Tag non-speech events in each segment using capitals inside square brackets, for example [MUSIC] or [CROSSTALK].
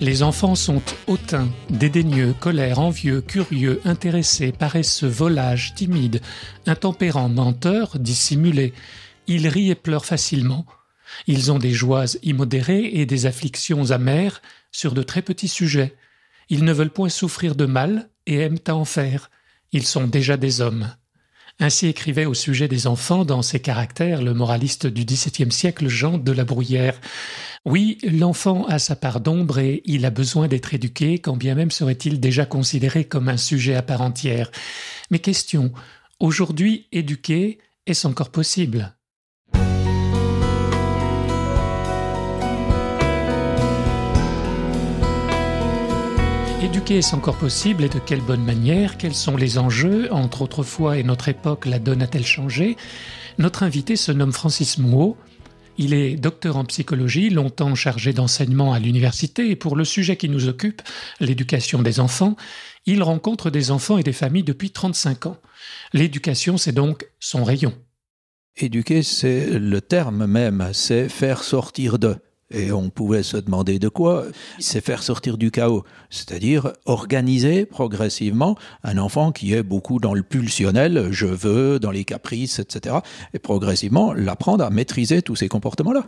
les enfants sont hautains, dédaigneux, colères, envieux, curieux, intéressés, paresseux, volages, timides, intempérants, menteurs, dissimulés. Ils rient et pleurent facilement. Ils ont des joies immodérées et des afflictions amères sur de très petits sujets. Ils ne veulent point souffrir de mal et aiment à en faire. Ils sont déjà des hommes. Ainsi écrivait au sujet des enfants dans ses caractères le moraliste du XVIIe siècle Jean de la Bruyère. Oui, l'enfant a sa part d'ombre et il a besoin d'être éduqué, quand bien même serait-il déjà considéré comme un sujet à part entière. Mais question, aujourd'hui éduquer, est-ce encore possible? Éduquer est-ce encore possible? Et de quelle bonne manière? Quels sont les enjeux? Entre autrefois et notre époque, la donne a-t-elle changé? Notre invité se nomme Francis Mouot. Il est docteur en psychologie, longtemps chargé d'enseignement à l'université, et pour le sujet qui nous occupe, l'éducation des enfants, il rencontre des enfants et des familles depuis 35 ans. L'éducation, c'est donc son rayon. Éduquer, c'est le terme même, c'est faire sortir de. Et on pouvait se demander de quoi C'est faire sortir du chaos, c'est-à-dire organiser progressivement un enfant qui est beaucoup dans le pulsionnel, je veux, dans les caprices, etc. Et progressivement l'apprendre à maîtriser tous ces comportements-là.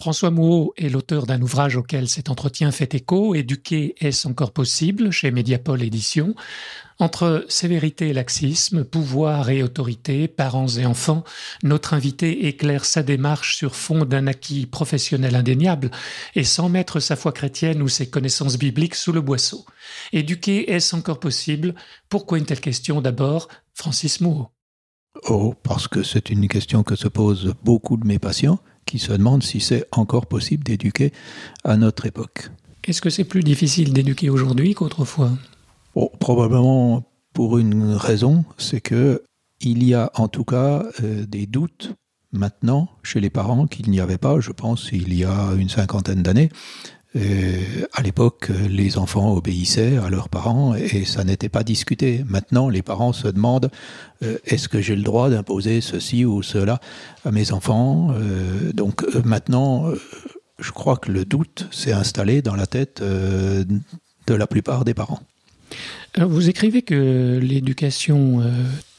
François Mouot est l'auteur d'un ouvrage auquel cet entretien fait écho, Éduquer est-ce encore possible chez Mediapol Éditions. Entre sévérité et laxisme, pouvoir et autorité, parents et enfants, notre invité éclaire sa démarche sur fond d'un acquis professionnel indéniable et sans mettre sa foi chrétienne ou ses connaissances bibliques sous le boisseau. Éduquer est-ce encore possible? Pourquoi une telle question? D'abord Francis Mouot. Oh, parce que c'est une question que se posent beaucoup de mes patients qui se demandent si c'est encore possible d'éduquer à notre époque. Est-ce que c'est plus difficile d'éduquer aujourd'hui qu'autrefois? Oh, Probablement pour une raison, c'est que il y a en tout cas euh, des doutes maintenant chez les parents qu'il n'y avait pas, je pense, il y a une cinquantaine d'années. Euh, à l'époque, les enfants obéissaient à leurs parents et ça n'était pas discuté. Maintenant, les parents se demandent euh, est-ce que j'ai le droit d'imposer ceci ou cela à mes enfants euh, Donc euh, maintenant, je crois que le doute s'est installé dans la tête de la plupart des parents. Alors vous écrivez que l'éducation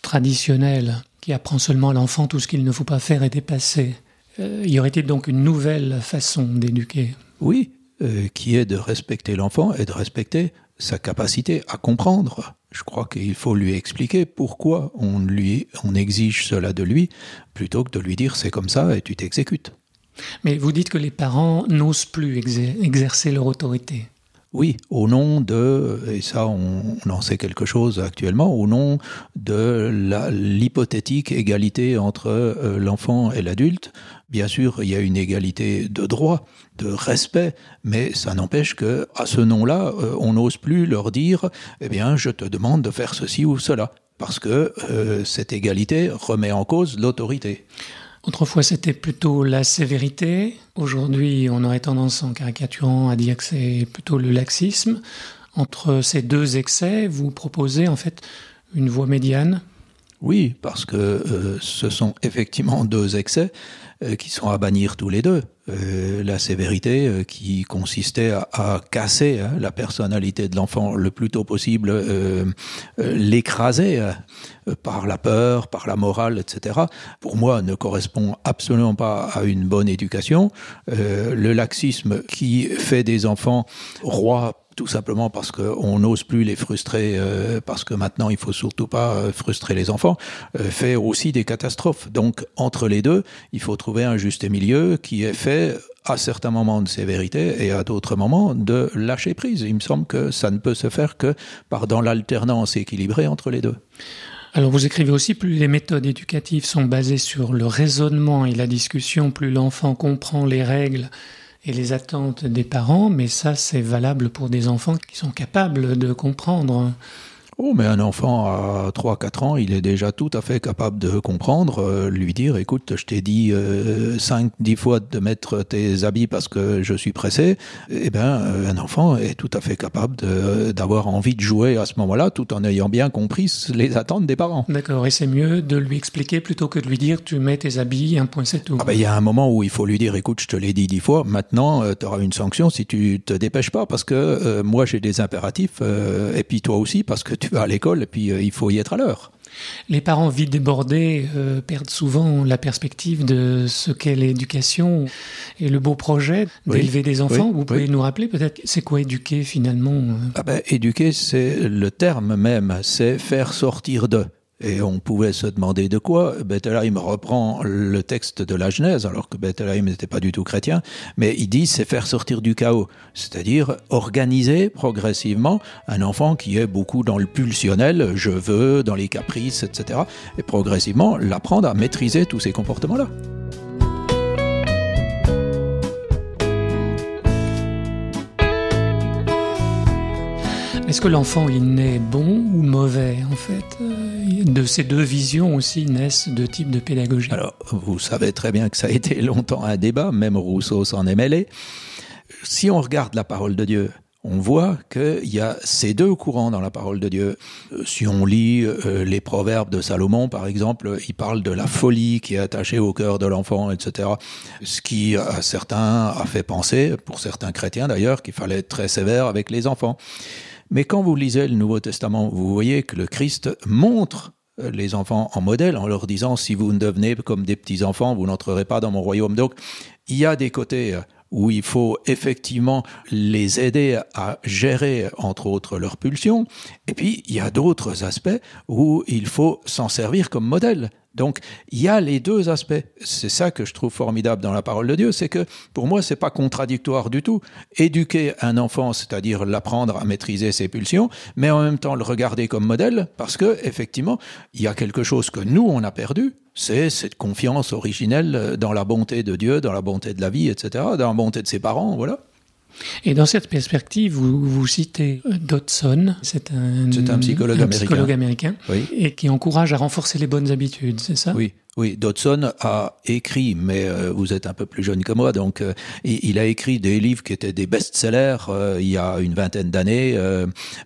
traditionnelle, qui apprend seulement à l'enfant tout ce qu'il ne faut pas faire, est dépassée. Y aurait-il donc une nouvelle façon d'éduquer? Oui, euh, qui est de respecter l'enfant et de respecter sa capacité à comprendre. Je crois qu'il faut lui expliquer pourquoi on, lui, on exige cela de lui, plutôt que de lui dire c'est comme ça et tu t'exécutes. Mais vous dites que les parents n'osent plus exer exercer leur autorité. Oui, au nom de, et ça on, en sait quelque chose actuellement, au nom de l'hypothétique égalité entre euh, l'enfant et l'adulte, bien sûr il y a une égalité de droit, de respect, mais ça n'empêche que à ce nom-là, euh, on n'ose plus leur dire, eh bien je te demande de faire ceci ou cela, parce que euh, cette égalité remet en cause l'autorité. Autrefois, c'était plutôt la sévérité. Aujourd'hui, on aurait tendance, en caricaturant, à dire que c'est plutôt le laxisme. Entre ces deux excès, vous proposez en fait une voie médiane Oui, parce que euh, ce sont effectivement deux excès euh, qui sont à bannir tous les deux. Euh, la sévérité euh, qui consistait à, casser hein, la personnalité de l'enfant le plus tôt possible, euh, l'écraser par la peur, par la morale, etc., pour moi ne correspond absolument pas à une bonne éducation. Le laxisme qui fait des enfants rois tout simplement parce qu'on n'ose plus les frustrer, euh, parce que maintenant il faut surtout pas euh, frustrer les enfants, euh, fait aussi des catastrophes. Donc entre les deux, il faut trouver un juste milieu qui est fait à certains moments de sévérité et à d'autres moments de lâcher prise. Il me semble que ça ne peut se faire que par dans l'alternance équilibrée entre les deux. Alors vous écrivez aussi, plus les méthodes éducatives sont basées sur le raisonnement et la discussion, plus l'enfant comprend les règles et les attentes des parents, mais ça c'est valable pour des enfants qui sont capables de comprendre. Oh, mais un enfant à 3-4 ans, il est déjà tout à fait capable de comprendre, euh, lui dire, écoute, je t'ai dit euh, 5-10 fois de mettre tes habits parce que je suis pressé. Eh bien, euh, un enfant est tout à fait capable d'avoir envie de jouer à ce moment-là, tout en ayant bien compris les attentes des parents. D'accord, et c'est mieux de lui expliquer plutôt que de lui dire, tu mets tes habits, un point, c'est tout. Ah ben, il y a un moment où il faut lui dire, écoute, je te l'ai dit 10 fois, maintenant, euh, tu auras une sanction si tu te dépêches pas parce que moi j'ai des impératifs et puis toi aussi parce que tu à l'école et puis euh, il faut y être à l'heure. Les parents vite débordés euh, perdent souvent la perspective de ce qu'est l'éducation et le beau projet d'élever des enfants. Vous pouvez nous rappeler peut-être c'est quoi éduquer finalement euh ah ben, Éduquer, c'est le terme même, c'est faire sortir de. Et on pouvait se demander de quoi. Bettelheim reprend le texte de la Genèse, alors que Bettelheim n'était pas du tout chrétien, mais il dit c'est faire sortir du chaos, c'est-à-dire organiser progressivement un enfant qui est beaucoup dans le pulsionnel, je veux, dans les caprices, etc., et progressivement l'apprendre à maîtriser tous ces comportements-là. Est-ce que l'enfant il naît bon ou mauvais en fait euh, De ces deux visions aussi naissent deux types de pédagogie? Alors vous savez très bien que ça a été [LAUGHS] longtemps un débat, même Rousseau s'en est mêlé. Si on regarde la parole de Dieu, on voit qu'il y a ces deux courants dans la parole de Dieu. Euh, si on lit euh, les proverbes de Salomon, par exemple, il parle de la folie qui est attachée au cœur de l'enfant, etc. Ce qui, à certains, a fait penser, pour certains chrétiens d'ailleurs, qu'il fallait être très sévère avec les enfants. Mais quand vous lisez le Nouveau Testament, vous voyez que le Christ montre euh, les enfants en modèle en leur disant si vous ne devenez comme des petits enfants, vous n'entrerez pas dans mon royaume. Donc, il y a des côtés euh, où il faut effectivement les aider à gérer, entre autres, leurs pulsions. Et puis, il y a d'autres aspects où il faut s'en servir comme modèle. Donc, il y a les deux aspects. C'est ça que je trouve formidable dans la parole de Dieu, c'est que pour moi, c'est pas contradictoire du tout. Éduquer un enfant, c'est-à-dire l'apprendre à maîtriser ses pulsions, mais en même temps le regarder comme modèle, parce que effectivement, il y a quelque chose que nous on a perdu, c'est cette confiance originelle dans la bonté de Dieu, dans la bonté de la vie, etc., dans la bonté de ses parents, voilà. Et dans cette perspective, vous, vous citez Dodson, c'est un, un, psychologue, américain. psychologue américain, et qui encourage à renforcer les bonnes habitudes, c'est ça? Oui. Oui, Dodson a écrit, mais euh, vous êtes un peu plus jeune que moi, donc euh, il a écrit des livres qui étaient des best-sellers euh, il y a une vingtaine d'années.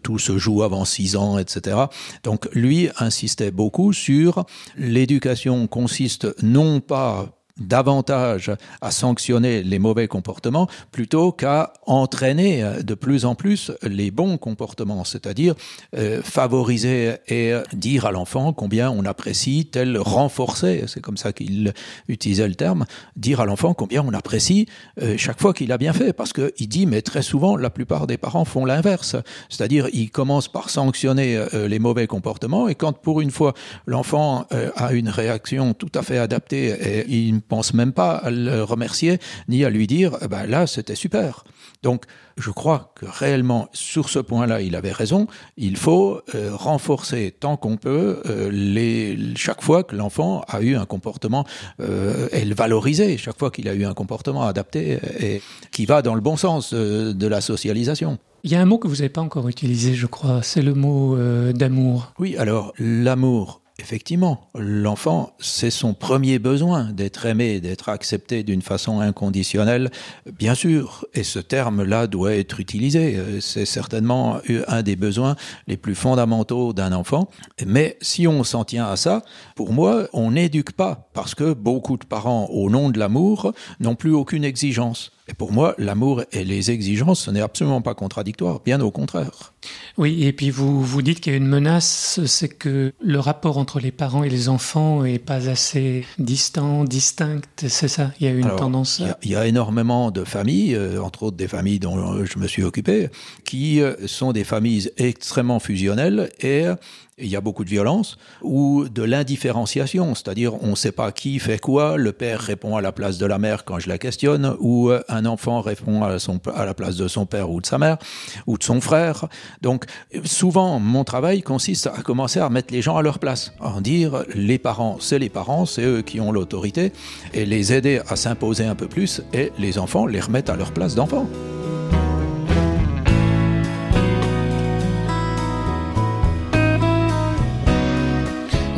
tout se joue avant six ans, etc. Donc lui insistait beaucoup sur l'éducation consiste non pas davantage à sanctionner les mauvais comportements plutôt qu'à entraîner de plus en plus les bons comportements, c'est-à-dire euh, favoriser et dire à l'enfant combien on apprécie tel renforcer, c'est comme ça qu'il utilisait le terme, dire à l'enfant combien on apprécie euh, chaque fois qu'il a bien fait, parce qu'il dit, mais très souvent, la plupart des parents font l'inverse, c'est-à-dire ils commencent par sanctionner euh, les mauvais comportements, et quand pour une fois l'enfant a une réaction tout à fait adaptée et il pense même pas à le remercier ni à lui dire eh ben là c'était super. Donc je crois que réellement sur ce point-là il avait raison. Il faut euh, renforcer tant qu'on peut euh, les chaque fois que l'enfant a eu un comportement euh, et le valoriser chaque fois qu'il a eu un comportement adapté et qui va dans le bon sens de la socialisation. Il y a un mot que vous n'avez pas encore utilisé, je crois, c'est le mot d'amour. Oui, alors l'amour, Effectivement, l'enfant, c'est son premier besoin d'être aimé, d'être accepté d'une façon inconditionnelle, bien sûr, et ce terme-là doit être utilisé. C'est certainement un des besoins les plus fondamentaux d'un enfant. Mais si on s'en tient à ça, pour moi, on n'éduque pas, parce que beaucoup de parents, au nom de l'amour, n'ont plus aucune exigence. Et pour moi, l'amour et les exigences, ce n'est absolument pas contradictoire, bien au contraire. Oui, et puis vous, vous dites qu'il y a une menace, c'est que le rapport entre les parents et les enfants est pas assez distant, distinct, c'est ça? Il y a une tendance. Il y, a énormément de familles, euh, entre autres des familles dont je me suis occupé, qui euh, sont des familles extrêmement fusionnelles et il y a beaucoup de violence, ou de l'indifférenciation, c'est-à-dire on ne sait pas qui fait quoi, le père répond à la place de la mère quand je la questionne, ou euh, un enfant répond à, la place de son père ou de sa mère, ou de son frère. Donc souvent, mon travail consiste à commencer à mettre les gens à leur place, à dire les parents, c'est les parents, c'est eux qui ont l'autorité, et les aider à s'imposer un peu plus, et les enfants les remettre à leur place d'enfants.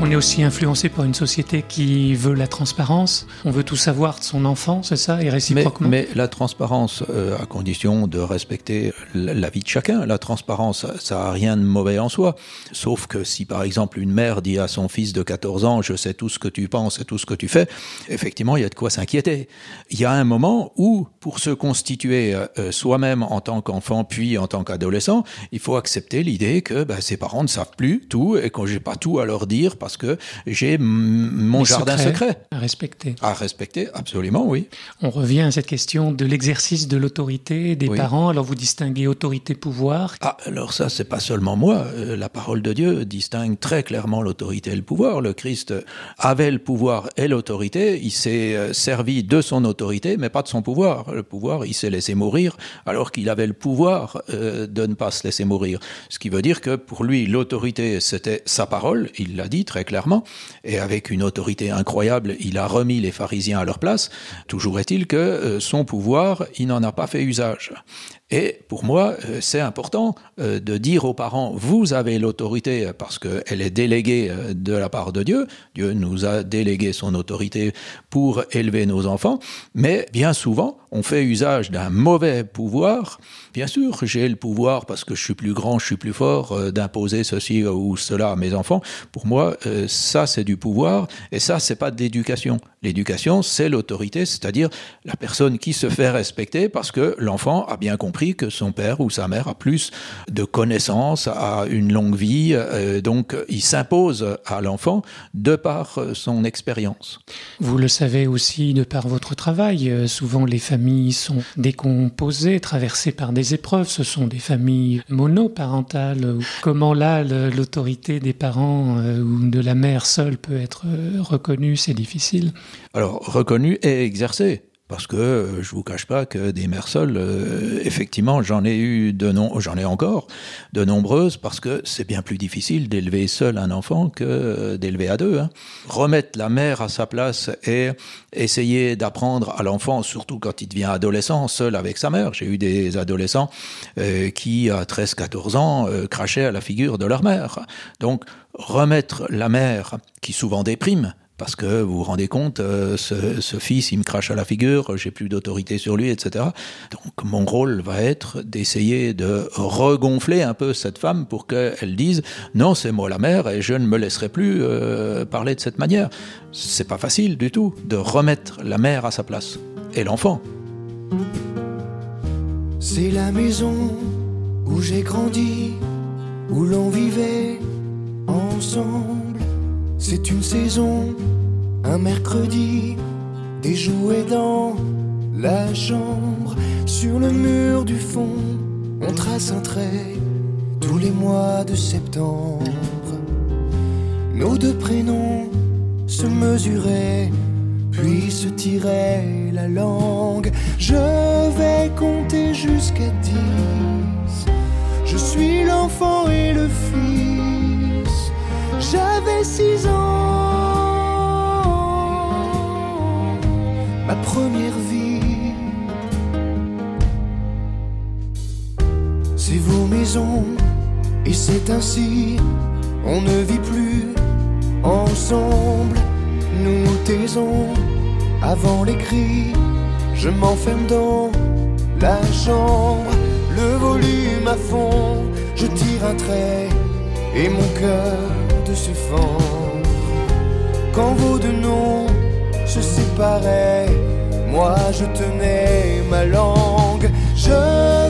On est aussi influencé par une société qui veut la transparence. On veut tout savoir de son enfant, c'est ça, et réciproquement. Mais, la transparence, euh, à condition de respecter la, vie de chacun. La transparence, ça n'a rien de mauvais en soi. Sauf que si, par exemple, une mère dit à son fils de 14 ans, je sais tout ce que tu penses et tout ce que tu fais, effectivement, il y a de quoi s'inquiéter. Il y a un moment où, pour se constituer euh, soi-même en tant qu'enfant, puis en tant qu'adolescent, il faut accepter l'idée que ben, ses parents ne savent plus tout et que j'ai pas tout à leur dire parce que j'ai mon jardin secret. À respecter. À respecter, absolument, oui. On revient à cette question de l'exercice de l'autorité des parents. Alors vous distinguez autorité-pouvoir. Ah, alors ça, c'est pas seulement moi. Euh, la parole de Dieu distingue très clairement l'autorité et le pouvoir. Le Christ avait le pouvoir et l'autorité. Il s'est euh, servi de son autorité, mais pas de son pouvoir. Le pouvoir, il s'est laissé mourir alors qu'il avait le pouvoir euh, de ne pas se laisser mourir. Ce qui veut dire que pour lui, l'autorité, c'était sa parole. Il l'a dit très clairement, et avec une autorité incroyable, il a remis les pharisiens à leur place. Toujours est-il que euh, son pouvoir, il n'en a pas fait usage. Et pour moi, euh, c'est important euh, de dire aux parents, vous avez l'autorité parce qu'elle est déléguée de la part de Dieu. Dieu nous a délégué son autorité pour élever nos enfants. Mais bien souvent, on fait usage d'un mauvais pouvoir. Bien sûr, j'ai le pouvoir parce que je suis plus grand, je suis plus fort, d'imposer ceci ou cela à mes enfants. Pour moi, ça, c'est du pouvoir. Et ça, c'est pas de l'éducation. L'éducation, c'est l'autorité, c'est-à-dire la personne qui se fait respecter parce que l'enfant a bien compris que son père ou sa mère a plus de connaissances, a une longue vie, euh, donc il s'impose à l'enfant de par son expérience. Vous le savez aussi de par votre travail, euh, souvent les familles sont décomposées, traversées par des épreuves, ce sont des familles monoparentales. Comment là, l'autorité des parents euh, ou de la mère seule peut être reconnue, c'est difficile alors, reconnu et exercé. Parce que euh, je vous cache pas que des mères seules, euh, effectivement, j'en ai eu de non, j'en ai encore de nombreuses parce que c'est bien plus difficile d'élever seul un enfant que euh, d'élever à deux. Hein. Remettre la mère à sa place et essayer d'apprendre à l'enfant, surtout quand il devient adolescent, seul avec sa mère. J'ai eu des adolescents qui, à 13-14 ans, crachaient à la figure de leur mère. Donc, remettre la mère, qui souvent déprime, parce que vous vous rendez compte, euh, ce, fils, il me crache à la figure, j'ai plus d'autorité sur lui, etc. Donc mon rôle va être d'essayer de regonfler un peu cette femme pour qu'elle dise non, c'est moi la mère et je ne me laisserai plus euh, parler de cette manière. C'est pas facile du tout de remettre la mère à sa place et l'enfant. C'est la maison où j'ai grandi, où l'on vivait ensemble c'est une saison, un mercredi, des jouets dans la chambre. Sur le mur du fond, on trace un trait tous les mois de septembre. Nos deux prénoms se mesuraient, puis se tiraient la langue. Je vais compter jusqu'à dix. Je suis l'enfant et le fils. J'avais six ans, ma première vie. C'est vos maisons, et c'est ainsi, on ne vit plus ensemble. Nous nous taisons avant les cris, je m'enferme dans la chambre, le volume à fond, je tire un trait et mon cœur de se fendre. Quand vos deux noms se séparaient, moi je tenais ma langue. Je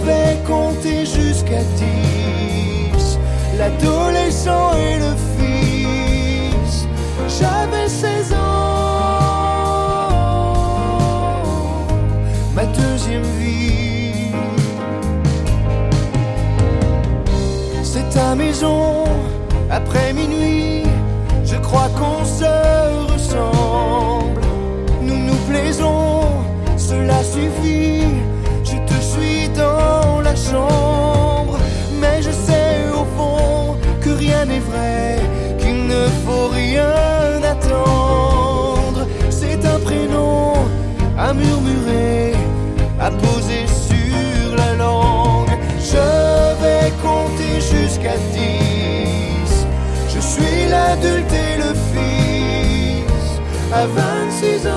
vais compter jusqu'à dix, l'adolescent et le fils. J'avais 16 ans, ma deuxième vie. C'est ta maison après minuit, je crois qu'on se ressemble. Nous nous plaisons, cela suffit. Je te suis dans la chambre, mais je sais au fond que rien n'est vrai, qu'il ne faut rien attendre. C'est un prénom à murmurer, 26 ans.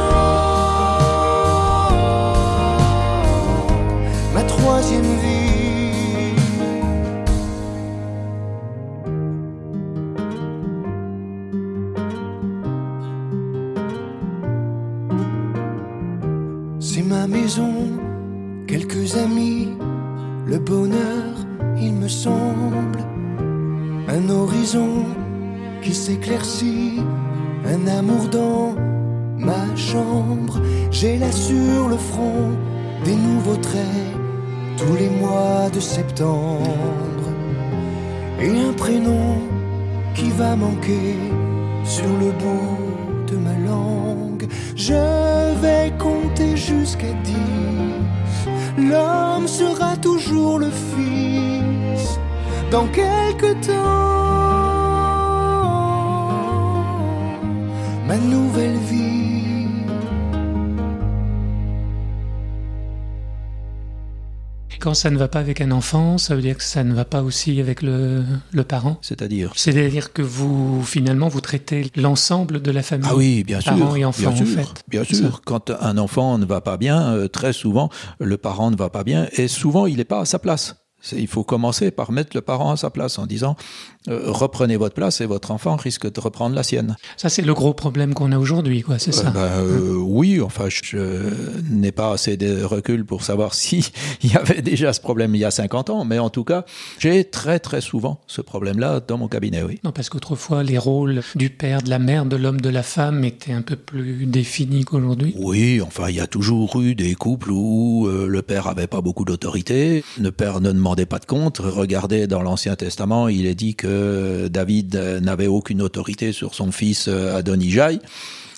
Ma troisième vie. C'est ma maison, quelques amis, le bonheur, il me semble, un horizon qui s'éclaircit, tous les mois de septembre. Et un prénom qui va manquer sur le bout de ma langue. Je vais compter jusqu'à dix. L'homme sera toujours le fils dans quelque temps. Ma nouvelle vie. Quand ça ne va pas avec un enfant, ça veut dire que ça ne va pas aussi avec le, le parent? C'est-à-dire? C'est-à-dire que vous, finalement, vous traitez l'ensemble de la famille Ah oui, bien sûr. Parents et enfants, bien en fait. Bien sûr. Quand un enfant ne va pas bien, euh, très souvent, le parent ne va pas bien et souvent, il n'est pas à sa place. Il faut commencer par mettre le parent à sa place en disant euh, reprenez votre place et votre enfant risque de reprendre la sienne. Ça, c'est le gros problème qu'on a aujourd'hui, quoi, c'est ça ben, euh, oui, enfin, je n'ai pas assez de recul pour savoir [LAUGHS] si il y avait déjà ce problème il y a 50 ans, mais en tout cas, j'ai très très souvent ce problème-là dans mon cabinet, oui. Non, parce qu'autrefois, les rôles du père, de la mère, de l'homme, de la femme étaient un peu plus définis qu'aujourd'hui. Oui, enfin, il y a toujours eu des couples où euh, le père avait pas beaucoup d'autorité, le père ne demandait pas de compte. Regardez dans l'Ancien Testament, il est dit que David n'avait aucune autorité sur son fils Adonijah.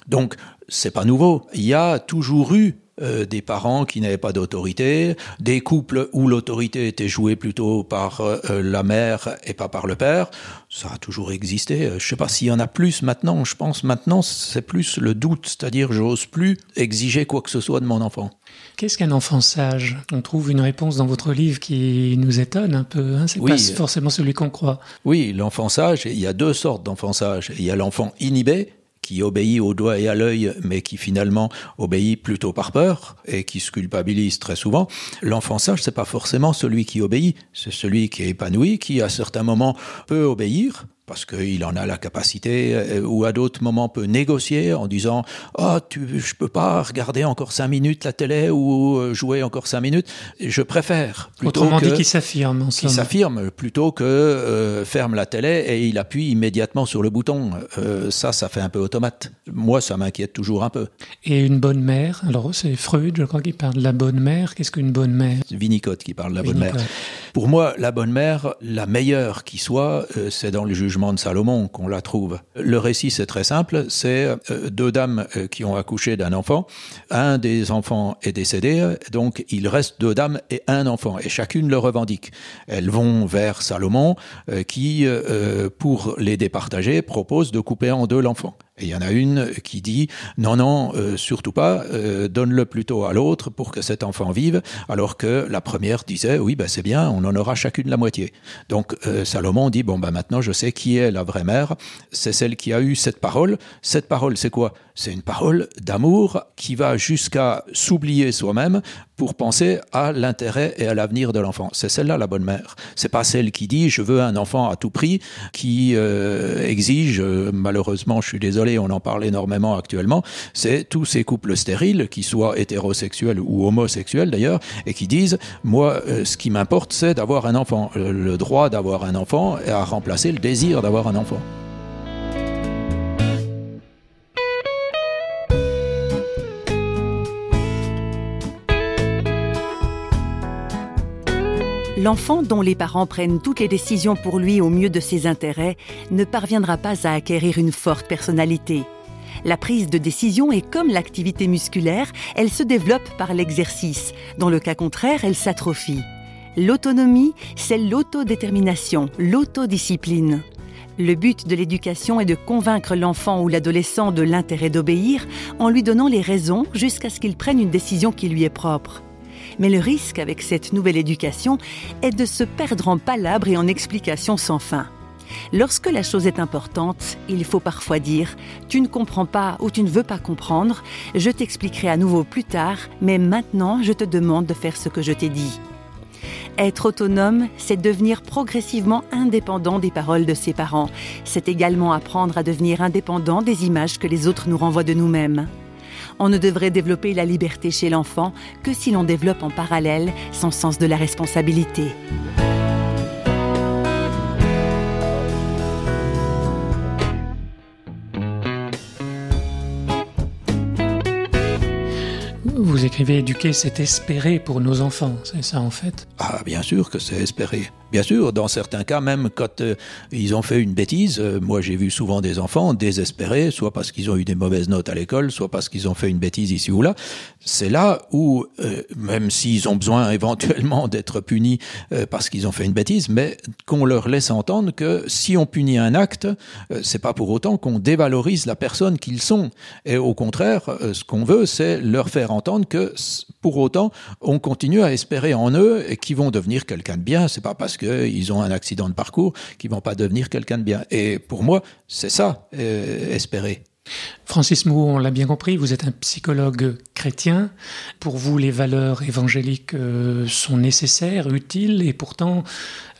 Donc, c'est pas nouveau. Il y a toujours eu euh, des parents qui n'avaient pas d'autorité, des couples où l'autorité était jouée plutôt par euh, la mère et pas par le père. Ça a toujours existé. Euh, Je sais pas s'il y en a plus maintenant. Je pense maintenant c'est plus le doute, c'est-à-dire j'ose plus exiger quoi que ce soit de mon enfant. Qu'est-ce qu'un enfant sage? On trouve une réponse dans votre livre qui nous étonne un peu. Hein c'est Oui. pas forcément celui qu'on croit. Oui, l'enfant sage, il y a deux sortes d'enfants sages. Il y a l'enfant inhibé, qui obéit au doigt et à l'œil, mais qui finalement obéit plutôt par peur et qui se culpabilise très souvent. L'enfant sage, c'est pas forcément celui qui obéit, c'est celui qui est épanoui, qui à certains moments peut obéir parce qu'il en a la capacité, euh, ou à d'autres moments peut négocier en disant oh tu je peux pas regarder encore cinq minutes la télé ou euh, jouer encore cinq minutes. Je préfère Autrement que dit, qui s'affirme en qui somme. s'affirme plutôt que euh, ferme la télé et il appuie immédiatement sur le bouton. Euh, ça, ça fait un peu automate. Moi, ça m'inquiète toujours un peu. Et une bonne mère, alors c'est Freud, je crois, qui parle de la bonne mère. Qu'est-ce qu'une bonne mère? C'est Winnicott qui parle de la bonne mère. Pour moi, la bonne mère, la meilleure qui soit, euh, c'est dans le jugement de Salomon qu'on la trouve. Le récit, c'est très simple. C'est euh, deux dames euh, qui ont accouché d'un enfant. Un des enfants est décédé, donc il reste deux dames et un enfant, et chacune le revendique. Elles vont vers Salomon, euh, qui, pour les départager, propose de couper en deux l'enfant. Et il y en a une qui dit non, non, euh, surtout pas, euh, donne-le plutôt à l'autre pour que cet enfant vive, alors que la première disait oui, ben c'est bien, on en aura chacune la moitié. Donc euh, Salomon dit bon, ben maintenant je sais qui est la vraie mère, c'est celle qui a eu cette parole. Cette parole, c'est quoi? C'est une parole d'amour qui va jusqu'à s'oublier soi-même pour penser à l'intérêt et à l'avenir de l'enfant. C'est celle-là la bonne mère. C'est pas celle qui dit je veux un enfant à tout prix, qui euh, exige, euh, malheureusement, je suis désolé, on en parle énormément actuellement, c'est tous ces couples stériles, qui soient hétérosexuels ou homosexuels d'ailleurs, et qui disent moi, euh, ce qui m'importe, c'est d'avoir un enfant. Le droit d'avoir un enfant a remplacé le désir d'avoir un enfant. L'enfant dont les parents prennent toutes les décisions pour lui au mieux de ses intérêts ne parviendra pas à acquérir une forte personnalité. La prise de décision est comme l'activité musculaire, elle se développe par l'exercice. Dans le cas contraire, elle s'atrophie. L'autonomie, c'est l'autodétermination, l'autodiscipline. Le but de l'éducation est de convaincre l'enfant ou l'adolescent de l'intérêt d'obéir en lui donnant les raisons jusqu'à ce qu'il prenne une décision qui lui est propre. Mais le risque avec cette nouvelle éducation est de se perdre en palabres et en explications sans fin. Lorsque la chose est importante, il faut parfois dire ⁇ Tu ne comprends pas ou tu ne veux pas comprendre, je t'expliquerai à nouveau plus tard, mais maintenant je te demande de faire ce que je t'ai dit. ⁇ Être autonome, c'est devenir progressivement indépendant des paroles de ses parents. C'est également apprendre à devenir indépendant des images que les autres nous renvoient de nous-mêmes. On ne devrait développer la liberté chez l'enfant que si l'on développe en parallèle son sens de la responsabilité. Vous écrivez éduquer, c'est espérer pour nos enfants, c'est ça en fait? Ah, bien sûr que c'est espérer. Bien sûr, dans certains cas, même quand euh, ils ont fait une bêtise, euh, moi j'ai vu souvent des enfants désespérés, soit parce qu'ils ont eu des mauvaises notes à l'école, soit parce qu'ils ont fait une bêtise ici ou là. C'est là où, euh, même s'ils ont besoin [LAUGHS] éventuellement d'être punis parce qu'ils ont fait une bêtise, mais qu'on leur laisse entendre que si on punit un acte, c'est pas pour autant qu'on dévalorise la personne qu'ils sont. Et au contraire, ce qu'on veut, c'est leur faire entendre que pour autant, on continue à espérer en eux et qu'ils vont devenir quelqu'un de bien. C'est pas parce qu'ils ont un accident de parcours qu'ils vont pas devenir quelqu'un de bien. Et pour moi, c'est ça, euh, espérer. Francis Mou, on l'a bien compris, vous êtes un psychologue chrétien. Pour vous, les valeurs évangéliques euh, sont nécessaires, utiles, et pourtant,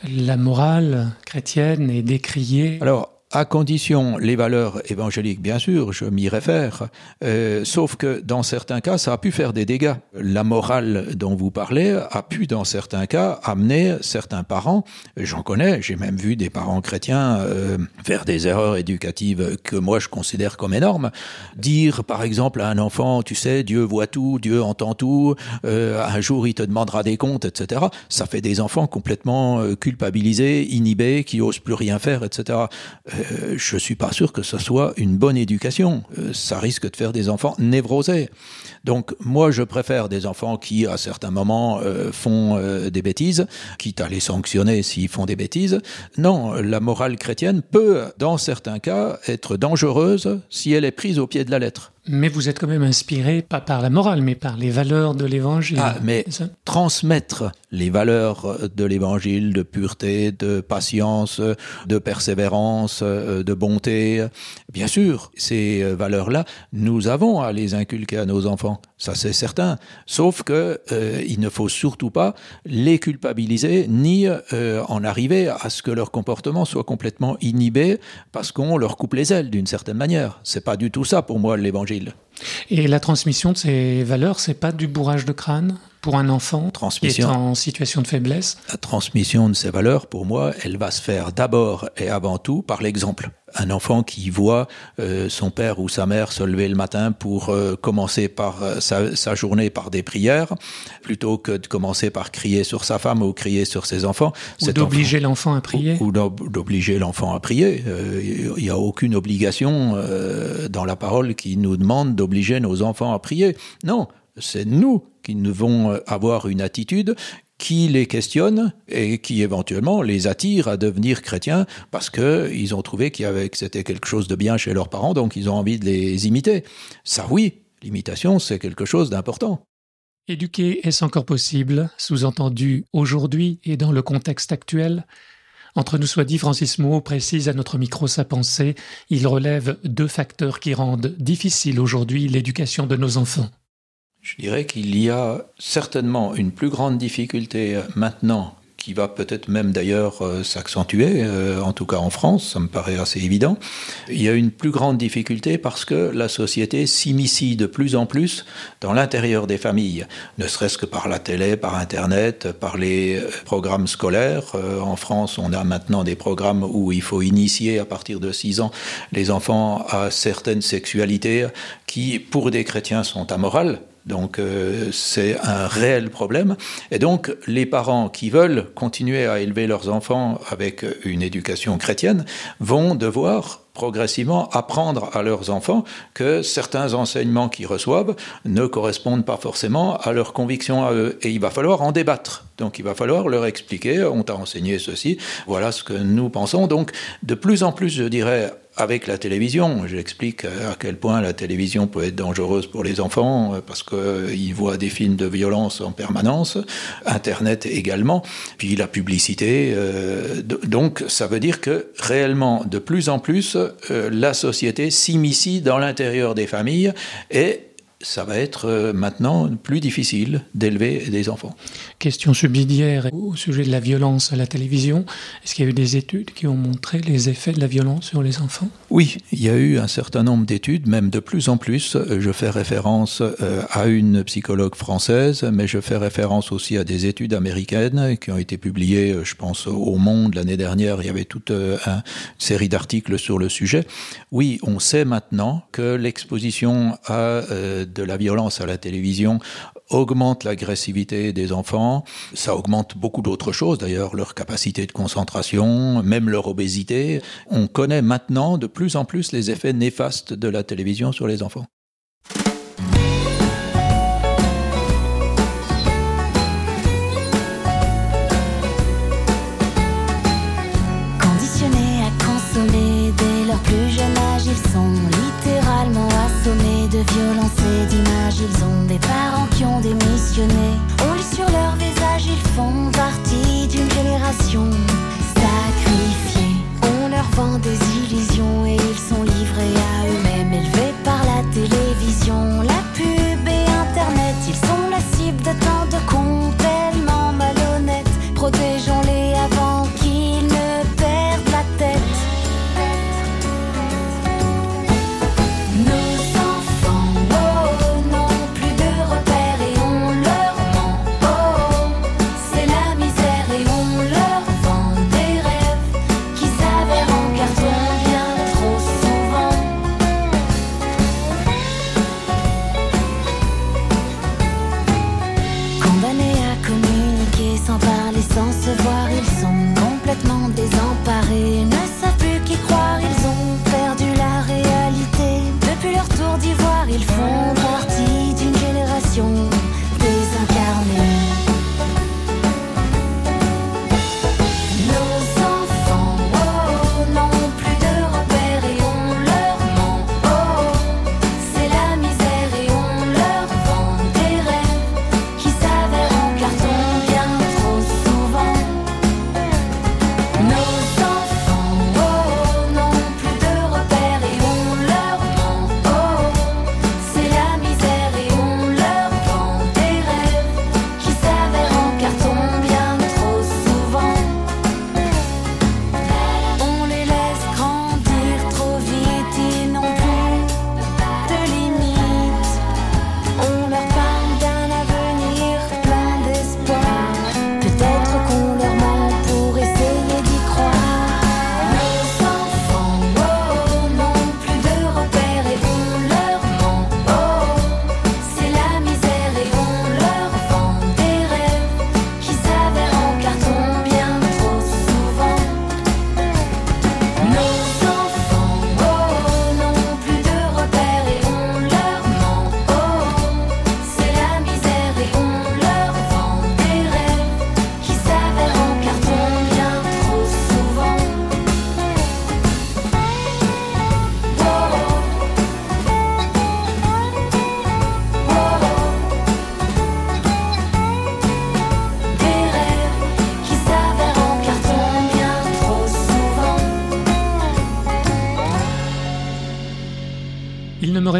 la morale chrétienne est décriée. Alors, à condition les valeurs évangéliques, bien sûr, je m'y réfère, euh, sauf que dans certains cas, ça a pu faire des dégâts. La morale dont vous parlez a pu, dans certains cas, amener certains parents, j'en connais, j'ai même vu des parents chrétiens euh, faire des erreurs éducatives que moi je considère comme énormes. Dire, par exemple, à un enfant, tu sais, Dieu voit tout, Dieu entend tout, euh, un jour il te demandera des comptes, etc. Ça fait des enfants complètement euh, culpabilisés, inhibés, qui osent plus rien faire, etc. Euh, je suis pas sûr que ce soit une bonne éducation. Euh, ça risque de faire des enfants névrosés. Donc moi, je préfère des enfants qui, à certains moments, euh, font des bêtises, quitte à les sanctionner s'ils font des bêtises. Non, la morale chrétienne peut, dans certains cas, être dangereuse si elle est prise au pied de la lettre. Mais vous êtes quand même inspiré, pas par la morale, mais par les valeurs de l'évangile. Ah, mais transmettre les valeurs de l'évangile, de pureté, de patience, de persévérance, de bonté, bien sûr, ces valeurs-là, nous avons à les inculquer à nos enfants. Ça, c'est certain. Sauf que euh, il ne faut surtout pas les culpabiliser ni euh, en arriver à ce que leur comportement soit complètement inhibé parce qu'on leur coupe les ailes d'une certaine manière. C'est pas du tout ça pour moi l'évangile. Et la transmission de ces valeurs, c'est pas du bourrage de crâne pour un enfant transmission, qui est en situation de faiblesse? La transmission de ces valeurs, pour moi, elle va se faire d'abord et avant tout par l'exemple. Un enfant qui voit euh, son père ou sa mère se lever le matin pour euh, commencer par euh, sa, sa, journée par des prières, plutôt que de commencer par crier sur sa femme ou crier sur ses enfants. Ou d'obliger l'enfant à prier. Ou, ou d'obliger l'enfant à prier. Il n'y a aucune obligation dans la parole qui nous demande d'obliger nos enfants à prier. Non, c'est nous qui devons avoir une attitude qui les questionne et qui éventuellement les attire à devenir chrétiens parce que ils ont trouvé qu'il y avait que c'était quelque chose de bien chez leurs parents, donc ils ont envie de les imiter. Ça, oui, l'imitation, c'est quelque chose d'important. Éduquer, est-ce encore possible Sous-entendu aujourd'hui et dans le contexte actuel? Entre nous soit dit, Francis Moreau précise à notre micro sa pensée. Il relève deux facteurs qui rendent difficile aujourd'hui l'éducation de nos enfants. Je dirais qu'il y a certainement une plus grande difficulté maintenant qui va peut-être même d'ailleurs euh, s'accentuer, euh, en tout cas en France, ça me paraît assez évident. Il y a une plus grande difficulté parce que la société s'immiscie de plus en plus dans l'intérieur des familles, ne serait-ce que par la télé, par Internet, par les euh, programmes scolaires. Euh, en France, on a maintenant des programmes où il faut initier à partir de 6 ans les enfants à certaines sexualités qui, pour des chrétiens, sont amorales donc euh, c'est un réel problème. Et donc les parents qui veulent continuer à élever leurs enfants avec une éducation chrétienne vont devoir progressivement apprendre à leurs enfants que certains enseignements qu'ils reçoivent ne correspondent pas forcément à leurs convictions à eux. Et il va falloir en débattre. Donc il va falloir leur expliquer, on t'a enseigné ceci, voilà ce que nous pensons. Donc de plus en plus, je dirais, avec la télévision. J'explique à quel point la télévision peut être dangereuse pour les enfants parce qu'ils voient des films de violence en permanence, Internet également, puis la publicité. donc ça veut dire que réellement, de plus en plus, la société s'immisce dans l'intérieur des familles et ça va être euh, maintenant plus difficile d'élever des enfants. Question subsidiaire au sujet de la violence à la télévision. Est-ce qu'il y a eu des études qui ont montré les effets de la violence sur les enfants? Oui, il y a eu un certain nombre d'études, même de plus en plus. Je fais référence euh, à une psychologue française, mais je fais référence aussi à des études américaines qui ont été publiées, euh, je pense, au Monde l'année dernière. Il y avait toute une série d'articles sur le sujet. Oui, on sait maintenant que l'exposition à de la violence à la télévision augmente l'agressivité des enfants. Ça augmente beaucoup d'autres choses, d'ailleurs, leur capacité de concentration, même leur obésité. On connaît maintenant de plus en plus les effets néfastes de la télévision sur les enfants. Parents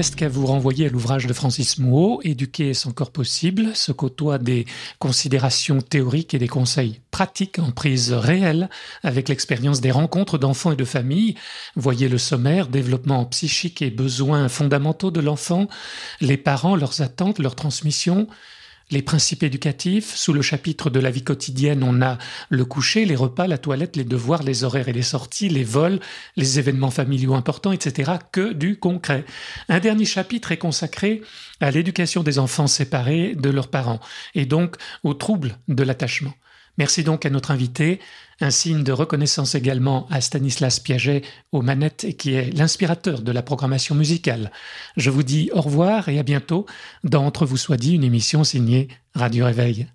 reste qu'à vous renvoyer à l'ouvrage de Francis Mouot, Éduquer est encore possible, se côtoie des considérations théoriques et des conseils pratiques en prise réelle avec l'expérience des rencontres d'enfants et de familles. Voyez le sommaire, développement psychique et besoins fondamentaux de l'enfant, les parents, leurs attentes, leur transmission, les principes éducatifs. Sous le chapitre de la vie quotidienne, on a le coucher, les repas, la toilette, les devoirs, les horaires et les sorties, les vols, les événements familiaux importants, etc. Que du concret. Un dernier chapitre est consacré à l'éducation des enfants séparés de leurs parents et donc aux troubles de l'attachement. Merci donc à notre invité, un signe de reconnaissance également à Stanislas Piaget aux manettes et qui est l'inspirateur de la programmation musicale. Je vous dis au revoir et à bientôt dans Entre vous soit dit, une émission signée Radio Réveil.